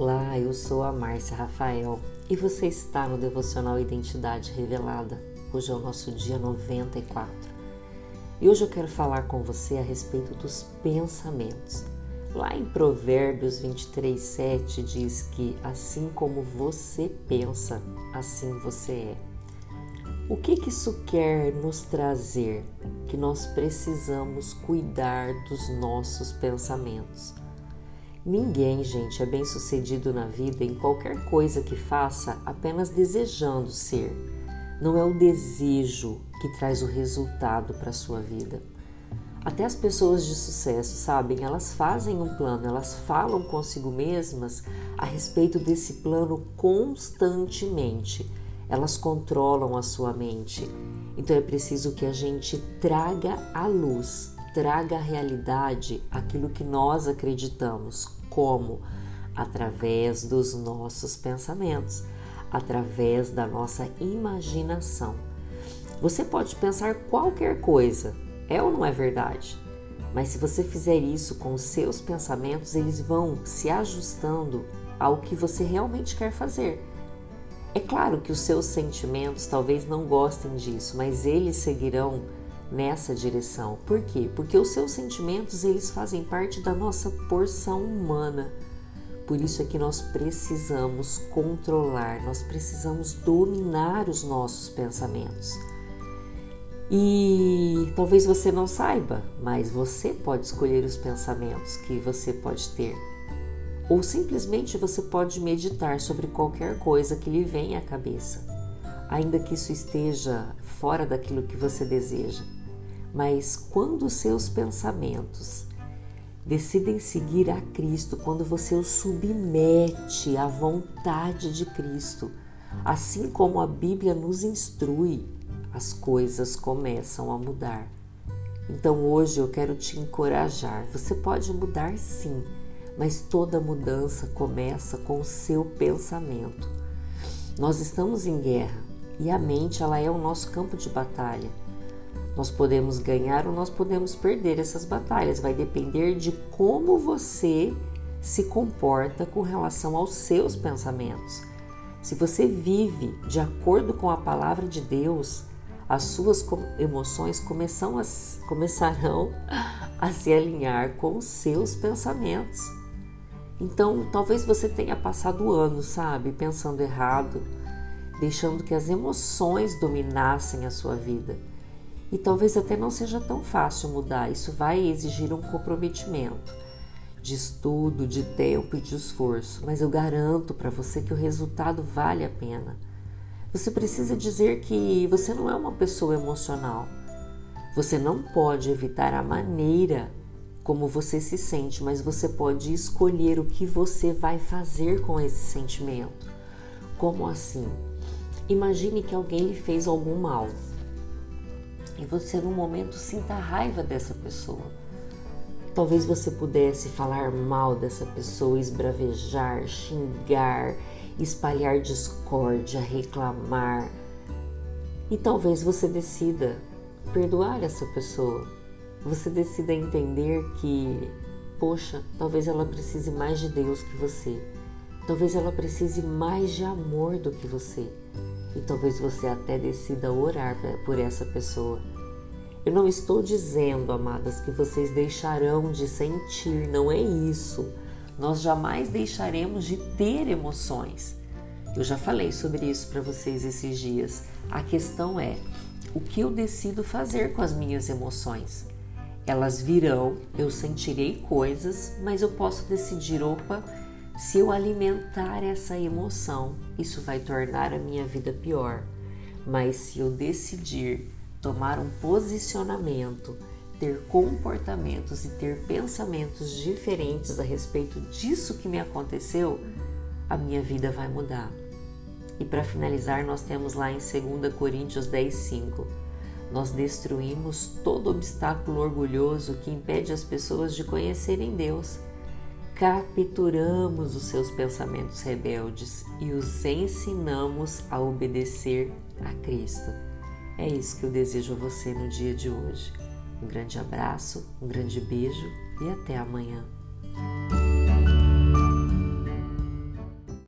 Olá, eu sou a Márcia Rafael e você está no Devocional Identidade Revelada. Hoje é o nosso dia 94 e hoje eu quero falar com você a respeito dos pensamentos. Lá em Provérbios 23, 7 diz que assim como você pensa, assim você é. O que, que isso quer nos trazer? Que nós precisamos cuidar dos nossos pensamentos. Ninguém, gente, é bem sucedido na vida em qualquer coisa que faça apenas desejando ser. Não é o desejo que traz o resultado para a sua vida. Até as pessoas de sucesso, sabem, elas fazem um plano, elas falam consigo mesmas a respeito desse plano constantemente. Elas controlam a sua mente. Então é preciso que a gente traga à luz, traga à realidade aquilo que nós acreditamos, como? Através dos nossos pensamentos, através da nossa imaginação. Você pode pensar qualquer coisa, é ou não é verdade? Mas se você fizer isso com os seus pensamentos, eles vão se ajustando ao que você realmente quer fazer. É claro que os seus sentimentos talvez não gostem disso, mas eles seguirão nessa direção. Por quê? Porque os seus sentimentos eles fazem parte da nossa porção humana. Por isso é que nós precisamos controlar, nós precisamos dominar os nossos pensamentos. E talvez você não saiba, mas você pode escolher os pensamentos que você pode ter. Ou simplesmente você pode meditar sobre qualquer coisa que lhe venha à cabeça, ainda que isso esteja fora daquilo que você deseja. Mas quando seus pensamentos decidem seguir a Cristo, quando você os submete à vontade de Cristo, assim como a Bíblia nos instrui, as coisas começam a mudar. Então hoje eu quero te encorajar. Você pode mudar sim, mas toda mudança começa com o seu pensamento. Nós estamos em guerra e a mente ela é o nosso campo de batalha. Nós podemos ganhar ou nós podemos perder essas batalhas, vai depender de como você se comporta com relação aos seus pensamentos. Se você vive de acordo com a palavra de Deus, as suas emoções começam a, começarão a se alinhar com os seus pensamentos. Então, talvez você tenha passado anos, sabe, pensando errado, deixando que as emoções dominassem a sua vida. E talvez até não seja tão fácil mudar, isso vai exigir um comprometimento de estudo, de tempo e de esforço, mas eu garanto para você que o resultado vale a pena. Você precisa dizer que você não é uma pessoa emocional. Você não pode evitar a maneira como você se sente, mas você pode escolher o que você vai fazer com esse sentimento. Como assim? Imagine que alguém lhe fez algum mal e você no momento sinta raiva dessa pessoa. Talvez você pudesse falar mal dessa pessoa, esbravejar, xingar, espalhar discórdia, reclamar. E talvez você decida perdoar essa pessoa. Você decida entender que, poxa, talvez ela precise mais de Deus que você. Talvez ela precise mais de amor do que você e talvez você até decida orar por essa pessoa. Eu não estou dizendo, amadas, que vocês deixarão de sentir, não é isso. Nós jamais deixaremos de ter emoções. Eu já falei sobre isso para vocês esses dias. A questão é o que eu decido fazer com as minhas emoções. Elas virão, eu sentirei coisas, mas eu posso decidir, opa, se eu alimentar essa emoção, isso vai tornar a minha vida pior. Mas se eu decidir tomar um posicionamento, ter comportamentos e ter pensamentos diferentes a respeito disso que me aconteceu, a minha vida vai mudar. E para finalizar, nós temos lá em 2 Coríntios 10, 5. Nós destruímos todo obstáculo orgulhoso que impede as pessoas de conhecerem Deus capturamos os seus pensamentos rebeldes e os ensinamos a obedecer a Cristo. É isso que eu desejo a você no dia de hoje. Um grande abraço, um grande beijo e até amanhã.